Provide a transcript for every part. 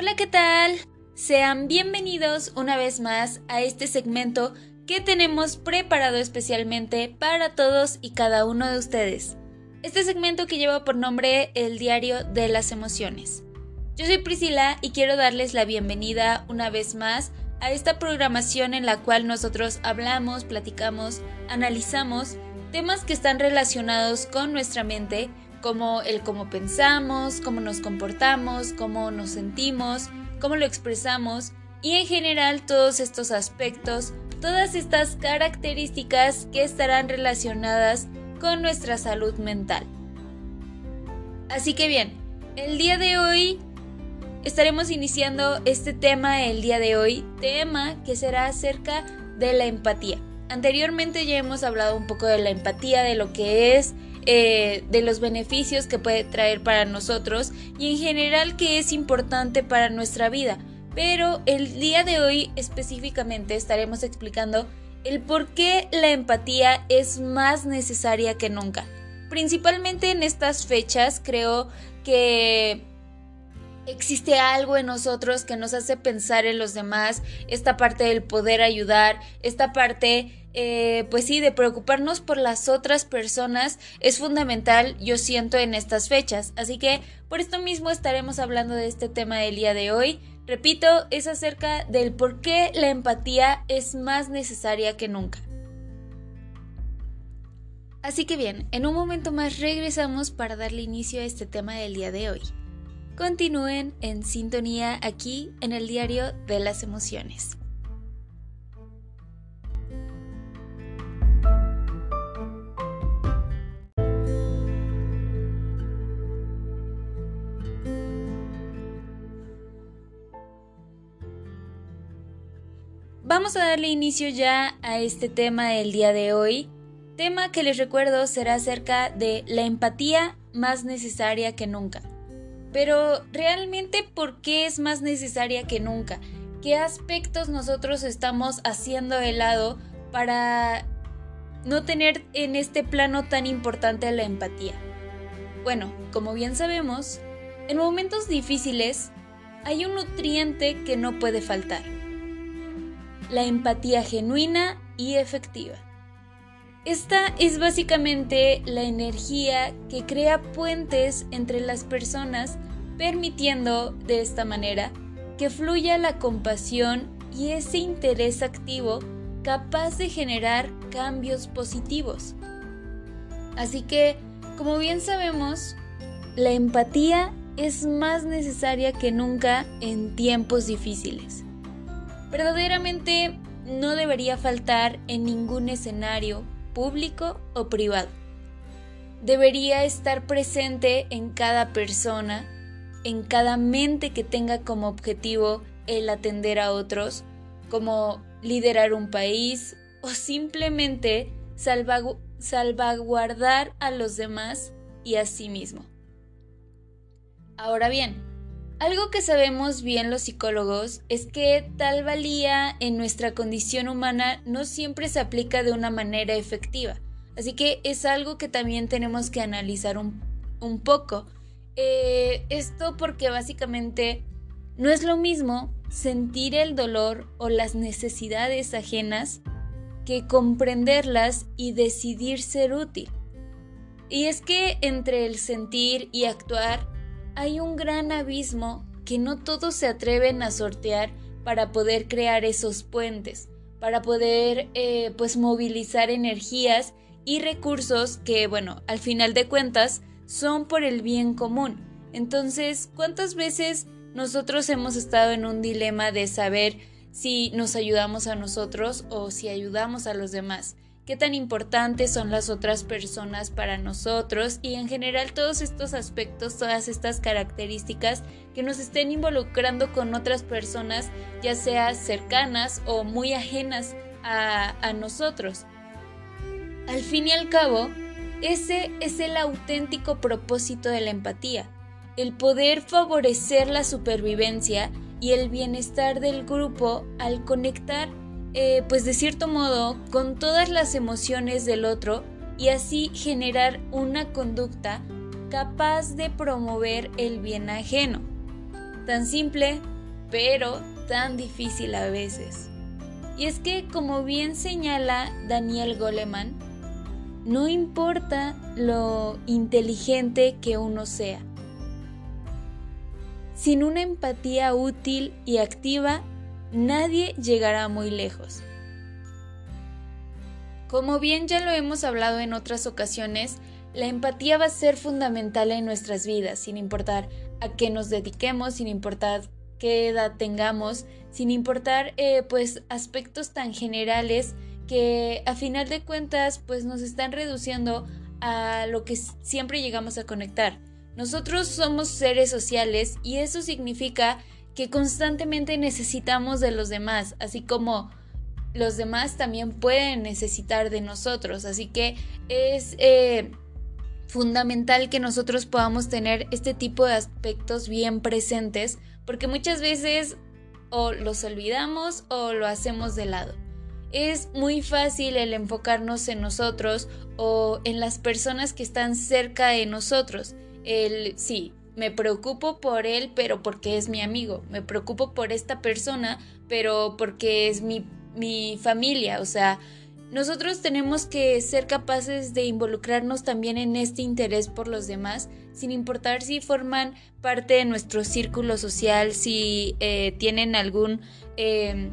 Hola, ¿qué tal? Sean bienvenidos una vez más a este segmento que tenemos preparado especialmente para todos y cada uno de ustedes. Este segmento que lleva por nombre El Diario de las Emociones. Yo soy Priscila y quiero darles la bienvenida una vez más a esta programación en la cual nosotros hablamos, platicamos, analizamos temas que están relacionados con nuestra mente, como el cómo pensamos, cómo nos comportamos, cómo nos sentimos, cómo lo expresamos y en general todos estos aspectos, todas estas características que estarán relacionadas con nuestra salud mental. Así que bien, el día de hoy estaremos iniciando este tema el día de hoy, tema que será acerca de la empatía. Anteriormente ya hemos hablado un poco de la empatía, de lo que es, eh, de los beneficios que puede traer para nosotros y en general que es importante para nuestra vida. Pero el día de hoy específicamente estaremos explicando el por qué la empatía es más necesaria que nunca. Principalmente en estas fechas creo que existe algo en nosotros que nos hace pensar en los demás, esta parte del poder ayudar, esta parte eh, pues sí, de preocuparnos por las otras personas es fundamental, yo siento, en estas fechas. Así que por esto mismo estaremos hablando de este tema del día de hoy. Repito, es acerca del por qué la empatía es más necesaria que nunca. Así que bien, en un momento más regresamos para darle inicio a este tema del día de hoy. Continúen en sintonía aquí en el diario de las emociones. Vamos a darle inicio ya a este tema del día de hoy, tema que les recuerdo será acerca de la empatía más necesaria que nunca. Pero realmente, ¿por qué es más necesaria que nunca? ¿Qué aspectos nosotros estamos haciendo de lado para no tener en este plano tan importante la empatía? Bueno, como bien sabemos, en momentos difíciles hay un nutriente que no puede faltar la empatía genuina y efectiva. Esta es básicamente la energía que crea puentes entre las personas, permitiendo de esta manera que fluya la compasión y ese interés activo capaz de generar cambios positivos. Así que, como bien sabemos, la empatía es más necesaria que nunca en tiempos difíciles verdaderamente no debería faltar en ningún escenario público o privado. Debería estar presente en cada persona, en cada mente que tenga como objetivo el atender a otros, como liderar un país o simplemente salvaguardar a los demás y a sí mismo. Ahora bien, algo que sabemos bien los psicólogos es que tal valía en nuestra condición humana no siempre se aplica de una manera efectiva. Así que es algo que también tenemos que analizar un, poco. Eh, esto porque básicamente no es lo mismo sentir el dolor o las necesidades ajenas que comprenderlas y decidir ser útil. Y es que entre el sentir y actuar hay un gran abismo que no todos se atreven a sortear para poder crear esos puentes, para poder eh, pues movilizar energías y recursos que bueno, al final de cuentas son por el bien común. Entonces, ¿cuántas veces nosotros hemos estado en un dilema de saber si nos ayudamos a nosotros o si ayudamos a los demás? Qué tan importantes son las otras personas para nosotros y en general todos estos aspectos, todas estas características que nos estén involucrando con otras personas, ya sea cercanas o muy ajenas a, a nosotros. Al fin y al cabo, ese es el auténtico propósito de la empatía, el poder favorecer la supervivencia y el bienestar del grupo al conectar eh, pues de cierto modo, con todas las emociones del otro y así generar una conducta capaz de promover el bien ajeno. tan simple, pero tan difícil a veces. Y es que, como bien señala Daniel Goleman, no importa lo inteligente que uno sea. Sin una empatía útil y activa, nadie llegará muy lejos. Como bien ya lo hemos hablado en otras ocasiones, la empatía va a ser fundamental en nuestras vidas, sin importar a qué nos dediquemos, sin importar qué edad tengamos, sin importar eh, pues aspectos tan generales que a final de cuentas pues nos están reduciendo a lo que siempre llegamos a conectar. Nosotros somos seres sociales y eso significa que constantemente necesitamos de los demás, así como los demás también pueden necesitar de nosotros. Así que es eh, fundamental que nosotros podamos tener este tipo de aspectos bien presentes porque muchas veces o los olvidamos o lo hacemos de lado. Es muy fácil el enfocarnos en nosotros o en las personas que están cerca de nosotros. El sí, me preocupo por él, pero porque es mi amigo. Me preocupo por esta persona, pero porque es mi, mi familia. O sea, nosotros tenemos que ser capaces de involucrarnos también en este interés por los demás, sin importar si forman parte de nuestro círculo social, si eh, tienen algún em,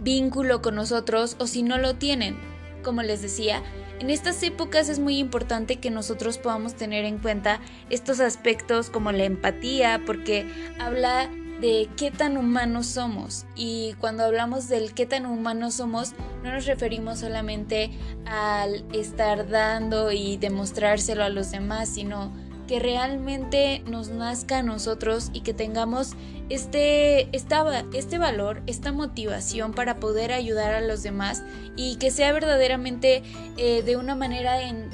vínculo con nosotros o si no lo tienen. Como les decía, en estas épocas es muy importante que nosotros podamos tener en cuenta estos aspectos como la empatía, porque habla de qué tan humanos somos. Y cuando hablamos del qué tan humanos somos, no nos referimos solamente al estar dando y demostrárselo a los demás, sino que realmente nos nazca a nosotros y que tengamos este, este valor, esta motivación para poder ayudar a los demás y que sea verdaderamente eh, de una manera en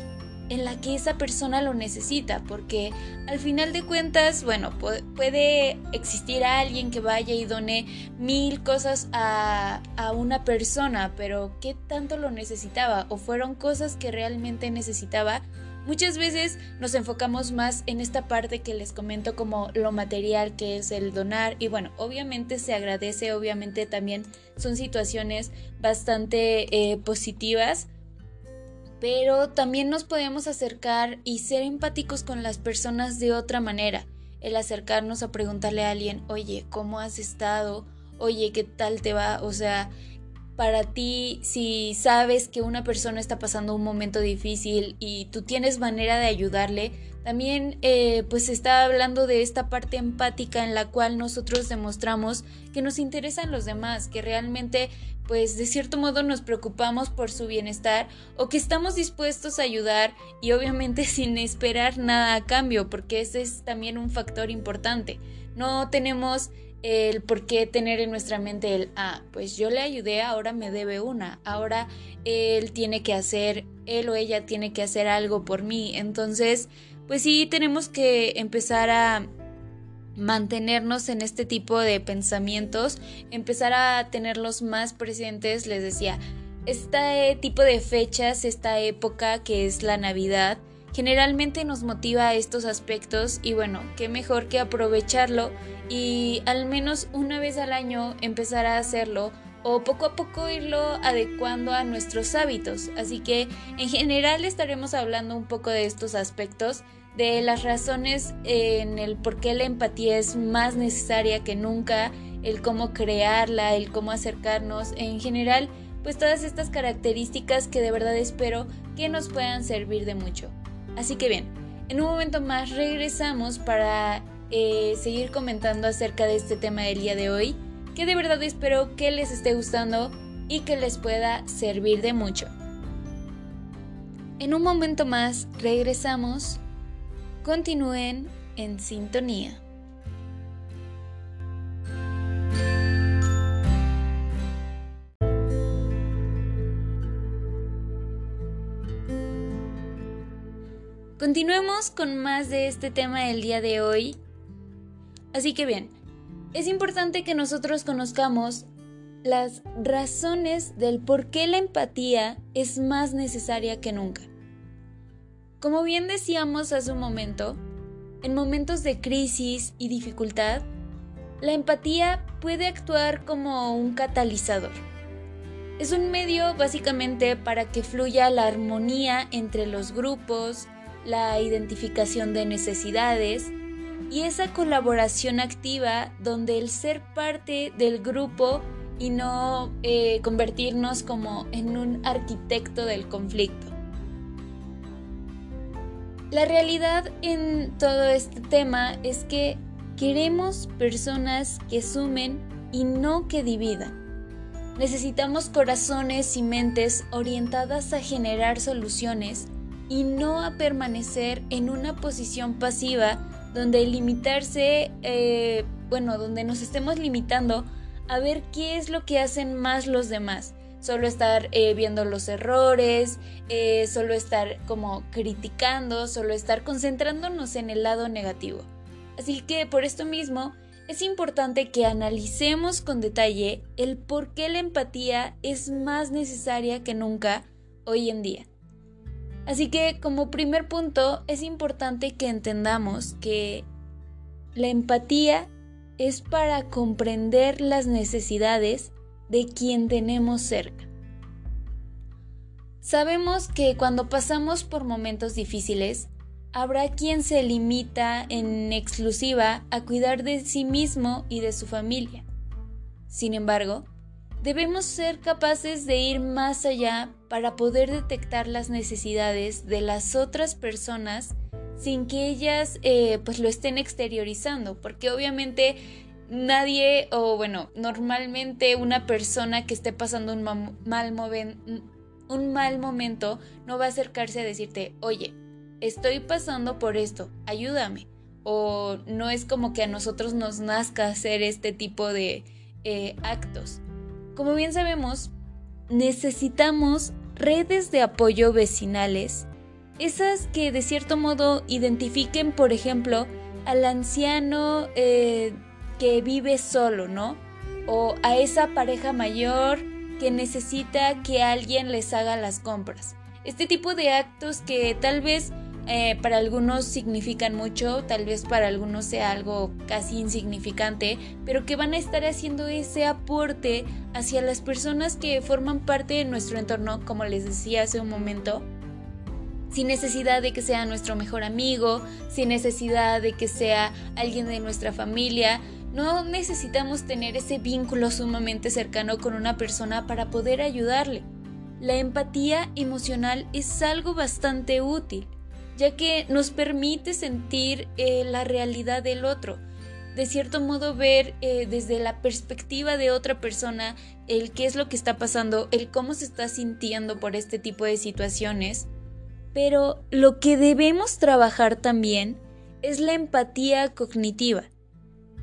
en la que esa persona lo necesita, porque al final de cuentas, bueno, puede existir alguien que vaya y done mil cosas a, a, una persona, pero ¿qué tanto lo necesitaba? ¿O fueron cosas que realmente necesitaba? Muchas veces nos enfocamos más en esta parte que les comento como lo material que es el donar y bueno, obviamente se agradece, obviamente también son situaciones bastante eh, positivas, pero también nos podemos acercar y ser empáticos con las personas de otra manera. El acercarnos a preguntarle a alguien, oye, ¿cómo has estado? Oye, ¿qué tal te va? O sea, para ti, si sabes que una persona está pasando un momento difícil y tú tienes manera de ayudarle, también eh, pues está hablando de esta parte empática en la cual nosotros demostramos que nos interesan los demás, que realmente pues de cierto modo nos preocupamos por su bienestar o que estamos dispuestos a ayudar y obviamente sin esperar nada a cambio, porque ese es también un factor importante. No tenemos el por qué tener en nuestra mente el, ah, pues yo le ayudé, ahora me debe una, ahora él tiene que hacer, él o ella tiene que hacer algo por mí. Entonces, pues sí tenemos que empezar a mantenernos en este tipo de pensamientos, empezar a tenerlos más presentes, les decía, este tipo de fechas, esta época que es la Navidad, generalmente nos motiva a estos aspectos y bueno, qué mejor que aprovecharlo y al menos una vez al año empezar a hacerlo o poco a poco irlo adecuando a nuestros hábitos. Así que en general estaremos hablando un poco de estos aspectos, de las razones en el por qué la empatía es más necesaria que nunca, el cómo crearla, el cómo acercarnos, en general, pues todas estas características que de verdad espero que nos puedan servir de mucho. Así que bien, en un momento más regresamos para eh, seguir comentando acerca de este tema del día de hoy que de verdad espero que les esté gustando y que les pueda servir de mucho. En un momento más regresamos. Continúen en sintonía. Continuemos con más de este tema del día de hoy. Así que bien, es importante que nosotros conozcamos las razones del por qué la empatía es más necesaria que nunca. Como bien decíamos hace un momento, en momentos de crisis y dificultad, la empatía puede actuar como un catalizador. Es un medio básicamente para que fluya la armonía entre los grupos, la identificación de necesidades y esa colaboración activa donde el ser parte del grupo y no eh, convertirnos como en un arquitecto del conflicto. La realidad en todo este tema es que queremos personas que sumen y no que dividan. Necesitamos corazones y mentes orientadas a generar soluciones y no a permanecer en una posición pasiva donde limitarse, eh, bueno, donde nos estemos limitando a ver qué es lo que hacen más los demás. Solo estar eh, viendo los errores, eh, solo estar como criticando, solo estar concentrándonos en el lado negativo. Así que por esto mismo es importante que analicemos con detalle el por qué la empatía es más necesaria que nunca hoy en día. Así que como primer punto es importante que entendamos que la empatía es para comprender las necesidades de quien tenemos cerca. Sabemos que cuando pasamos por momentos difíciles, habrá quien se limita en exclusiva a cuidar de sí mismo y de su familia. Sin embargo, debemos ser capaces de ir más allá para poder detectar las necesidades de las otras personas sin que ellas eh, pues lo estén exteriorizando, porque obviamente nadie o bueno, normalmente una persona que esté pasando un mal, un mal momento no va a acercarse a decirte, oye, estoy pasando por esto, ayúdame. O no es como que a nosotros nos nazca hacer este tipo de eh, actos. Como bien sabemos, necesitamos redes de apoyo vecinales esas que de cierto modo identifiquen, por ejemplo, al anciano eh, que vive solo, ¿no? O a esa pareja mayor que necesita que alguien les haga las compras. Este tipo de actos que tal vez eh, para algunos significan mucho, tal vez para algunos sea algo casi insignificante, pero que van a estar haciendo ese aporte hacia las personas que forman parte de nuestro entorno, como les decía hace un momento, sin necesidad de que sea nuestro mejor amigo, sin necesidad de que sea alguien de nuestra familia. No necesitamos tener ese vínculo sumamente cercano con una persona para poder ayudarle. La empatía emocional es algo bastante útil, ya que nos permite sentir eh, la realidad del otro, de cierto modo ver eh, desde la perspectiva de otra persona el qué es lo que está pasando, el cómo se está sintiendo por este tipo de situaciones. Pero lo que debemos trabajar también es la empatía cognitiva,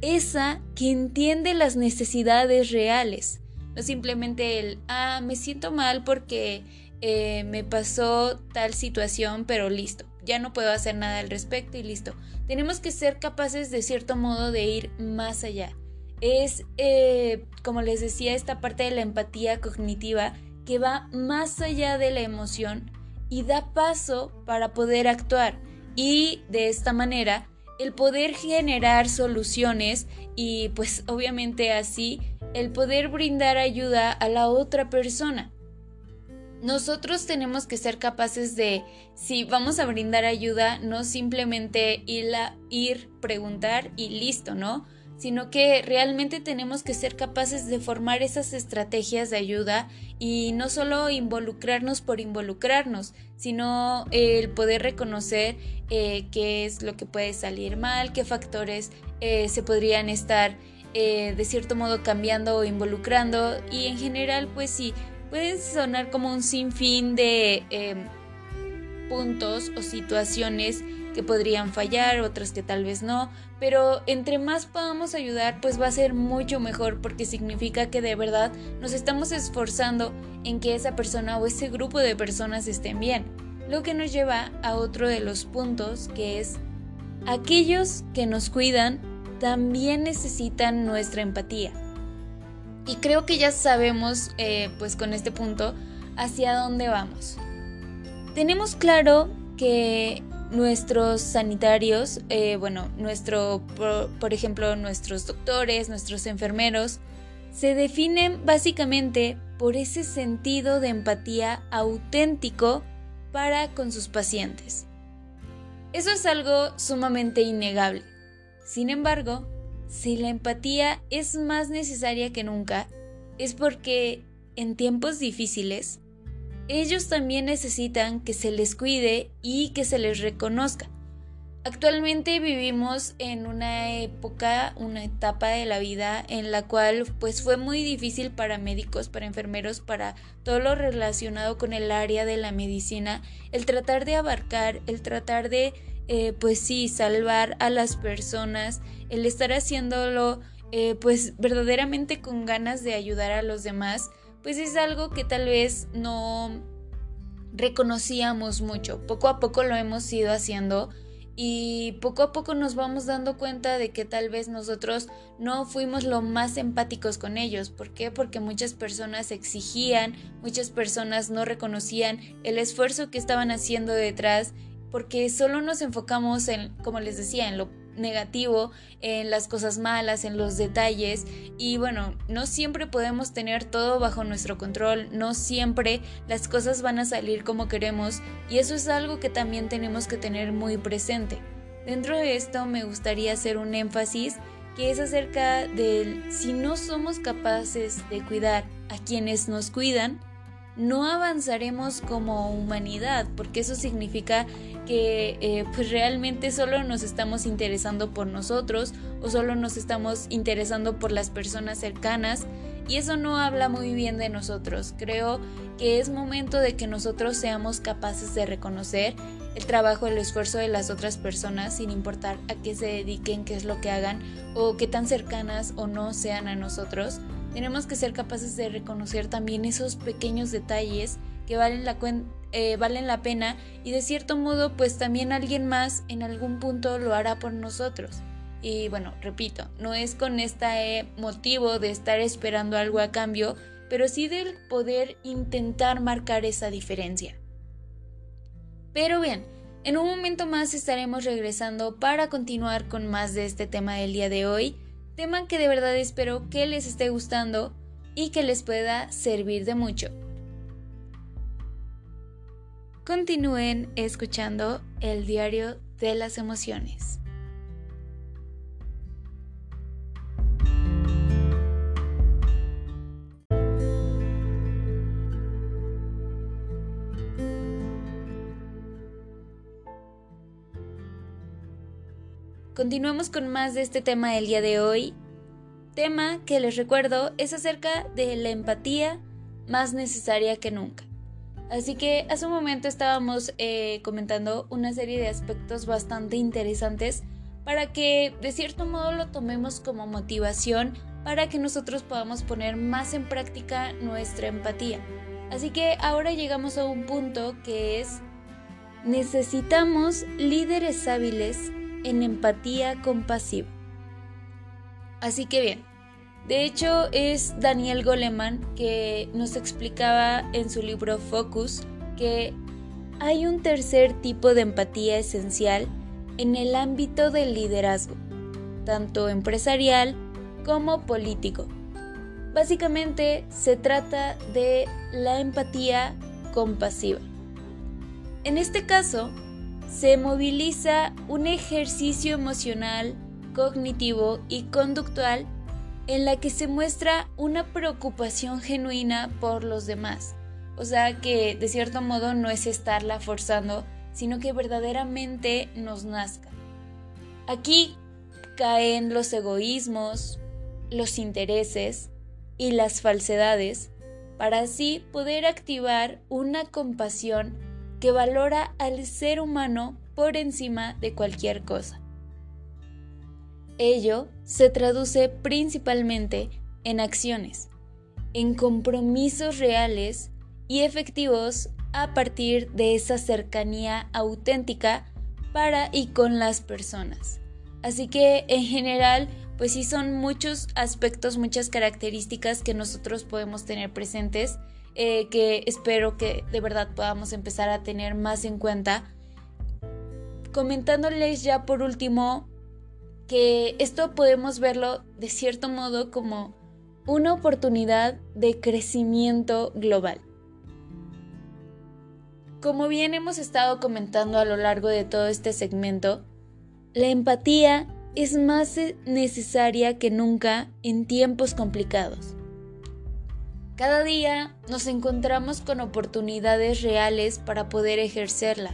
esa que entiende las necesidades reales, no simplemente el, ah, me siento mal porque eh, me pasó tal situación, pero listo, ya no puedo hacer nada al respecto y listo. Tenemos que ser capaces de cierto modo de ir más allá. Es, eh, como les decía, esta parte de la empatía cognitiva que va más allá de la emoción y da paso para poder actuar y de esta manera el poder generar soluciones y pues obviamente así el poder brindar ayuda a la otra persona. Nosotros tenemos que ser capaces de, si vamos a brindar ayuda, no simplemente ir, a, ir preguntar y listo, ¿no? sino que realmente tenemos que ser capaces de formar esas estrategias de ayuda y no solo involucrarnos por involucrarnos, sino el poder reconocer eh, qué es lo que puede salir mal, qué factores eh, se podrían estar eh, de cierto modo cambiando o involucrando y en general pues sí, puede sonar como un sinfín de em, puntos o situaciones que podrían fallar, otras que tal vez no, pero entre más podamos ayudar, pues va a ser mucho mejor porque significa que de verdad nos estamos esforzando en que esa persona o ese grupo de personas estén bien. Lo que nos lleva a otro de los puntos que es aquellos que nos cuidan también necesitan nuestra empatía. Y creo que ya sabemos, eh, pues con este punto, hacia dónde vamos. Tenemos claro que nuestros sanitarios, eh, bueno, nuestro, por, ejemplo, nuestros doctores, nuestros enfermeros, se definen básicamente por ese sentido de empatía auténtico para con sus pacientes. Eso es algo sumamente innegable. Sin embargo, si la empatía es más necesaria que nunca, es porque en tiempos difíciles, ellos también necesitan que se les cuide y que se les reconozca. Actualmente vivimos en una época, una etapa de la vida en la cual pues fue muy difícil para médicos, para enfermeros, para todo lo relacionado con el área de la medicina, el tratar de abarcar, el tratar de eh, pues sí, salvar a las personas, el estar haciéndolo eh, pues verdaderamente con ganas de ayudar a los demás pues es algo que tal vez no reconocíamos mucho. Poco a poco lo hemos ido haciendo y poco a poco nos vamos dando cuenta de que tal vez nosotros no fuimos lo más empáticos con ellos. ¿Por qué? Porque muchas personas exigían, muchas personas no reconocían el esfuerzo que estaban haciendo detrás, porque solo nos enfocamos en, como les decía, en lo negativo, en las cosas malas, en los detalles y bueno, no siempre podemos tener todo bajo nuestro control, no siempre las cosas van a salir como queremos y eso es algo que también tenemos que tener muy presente. Dentro de esto me gustaría hacer un énfasis que es acerca de si no somos capaces de cuidar a quienes nos cuidan, no avanzaremos como humanidad, porque eso significa que eh, pues realmente solo nos estamos interesando por nosotros o solo nos estamos interesando por las personas cercanas y eso no habla muy bien de nosotros. Creo que es momento de que nosotros seamos capaces de reconocer el trabajo, el esfuerzo de las otras personas sin importar a qué se dediquen, qué es lo que hagan o qué tan cercanas o no sean a nosotros tenemos que ser capaces de reconocer también esos pequeños detalles que valen la, eh, valen la pena y de cierto modo pues también alguien más en algún punto lo hará por nosotros. Y bueno, repito, no es con este motivo de estar esperando algo a cambio, pero sí del poder intentar marcar esa diferencia. Pero bien, en un momento más estaremos regresando para continuar con más de este tema del día de hoy tema que de verdad espero que les esté gustando y que les pueda servir de mucho. Continúen escuchando el diario de las emociones. Continuamos con más de este tema del día de hoy. Tema que les recuerdo es acerca de la empatía más necesaria que nunca. Así que hace un momento estábamos eh, comentando una serie de aspectos bastante interesantes para que de cierto modo lo tomemos como motivación para que nosotros podamos poner más en práctica nuestra empatía. Así que ahora llegamos a un punto que es necesitamos líderes hábiles en empatía compasiva. Así que bien, de hecho es Daniel Goleman que nos explicaba en su libro Focus que hay un tercer tipo de empatía esencial en el ámbito del liderazgo, tanto empresarial como político. Básicamente se trata de la empatía compasiva. En este caso, se moviliza un ejercicio emocional, cognitivo y conductual en la que se muestra una preocupación genuina por los demás. O sea que de cierto modo no es estarla forzando, sino que verdaderamente nos nazca. Aquí caen los egoísmos, los intereses y las falsedades para así poder activar una compasión que valora al ser humano por encima de cualquier cosa. Ello se traduce principalmente en acciones, en compromisos reales y efectivos a partir de esa cercanía auténtica para y con las personas. Así que en general, pues sí son muchos aspectos, muchas características que nosotros podemos tener presentes eh, que espero que de verdad podamos empezar a tener más en cuenta comentándoles ya por último que esto podemos verlo de cierto modo como una oportunidad de crecimiento global. Como bien hemos estado comentando a lo largo de todo este segmento, la empatía es más necesaria que nunca en tiempos complicados. Cada día nos encontramos con oportunidades reales para poder ejercerla,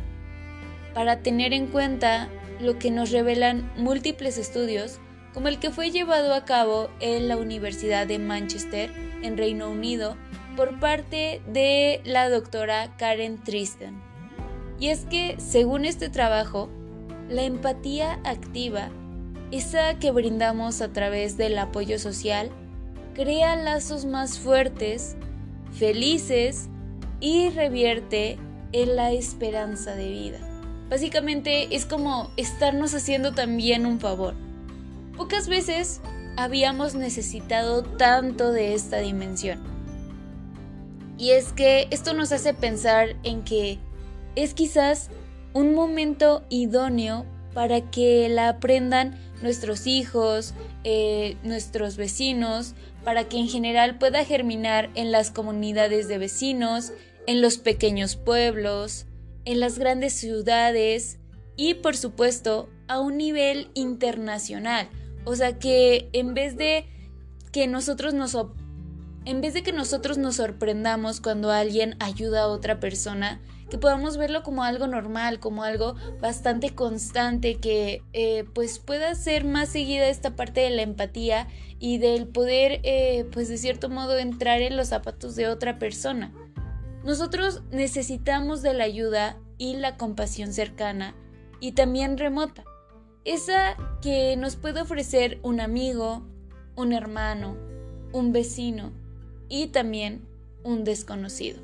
para tener en cuenta lo que nos revelan múltiples estudios, como el que fue llevado a cabo en la Universidad de Manchester, en Reino Unido, por parte de la doctora Karen Tristan. Y es que, según este trabajo, la empatía activa, esa que brindamos a través del apoyo social, crea lazos más fuertes, felices y revierte en la esperanza de vida. Básicamente es como estarnos haciendo también un favor. Pocas veces habíamos necesitado tanto de esta dimensión. Y es que esto nos hace pensar en que es quizás un momento idóneo para que la aprendan nuestros hijos, eh, nuestros vecinos, para que en general pueda germinar en las comunidades de vecinos, en los pequeños pueblos, en las grandes ciudades y por supuesto a un nivel internacional. O sea que en vez de que nosotros nos en vez de que nosotros nos sorprendamos cuando alguien ayuda a otra persona, que podamos verlo como algo normal, como algo bastante constante, que eh, pues pueda ser más seguida esta parte de la empatía y del poder eh, pues de cierto modo entrar en los zapatos de otra persona. Nosotros necesitamos de la ayuda y la compasión cercana y también remota. Esa que nos puede ofrecer un amigo, un hermano, un vecino y también un desconocido.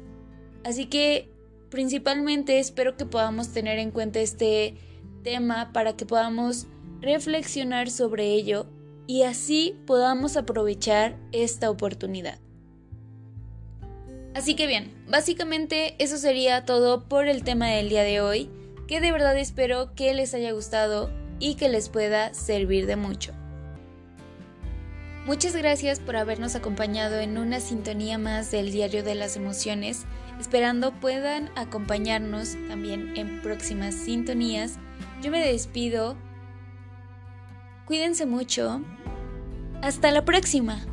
Así que principalmente espero que podamos tener en cuenta este tema para que podamos reflexionar sobre ello y así podamos aprovechar esta oportunidad. Así que bien, básicamente eso sería todo por el tema del día de hoy, que de verdad espero que les haya gustado y que les pueda servir de mucho. Muchas gracias por habernos acompañado en una sintonía más del Diario de las Emociones, esperando puedan acompañarnos también en próximas sintonías. Yo me despido, cuídense mucho, hasta la próxima.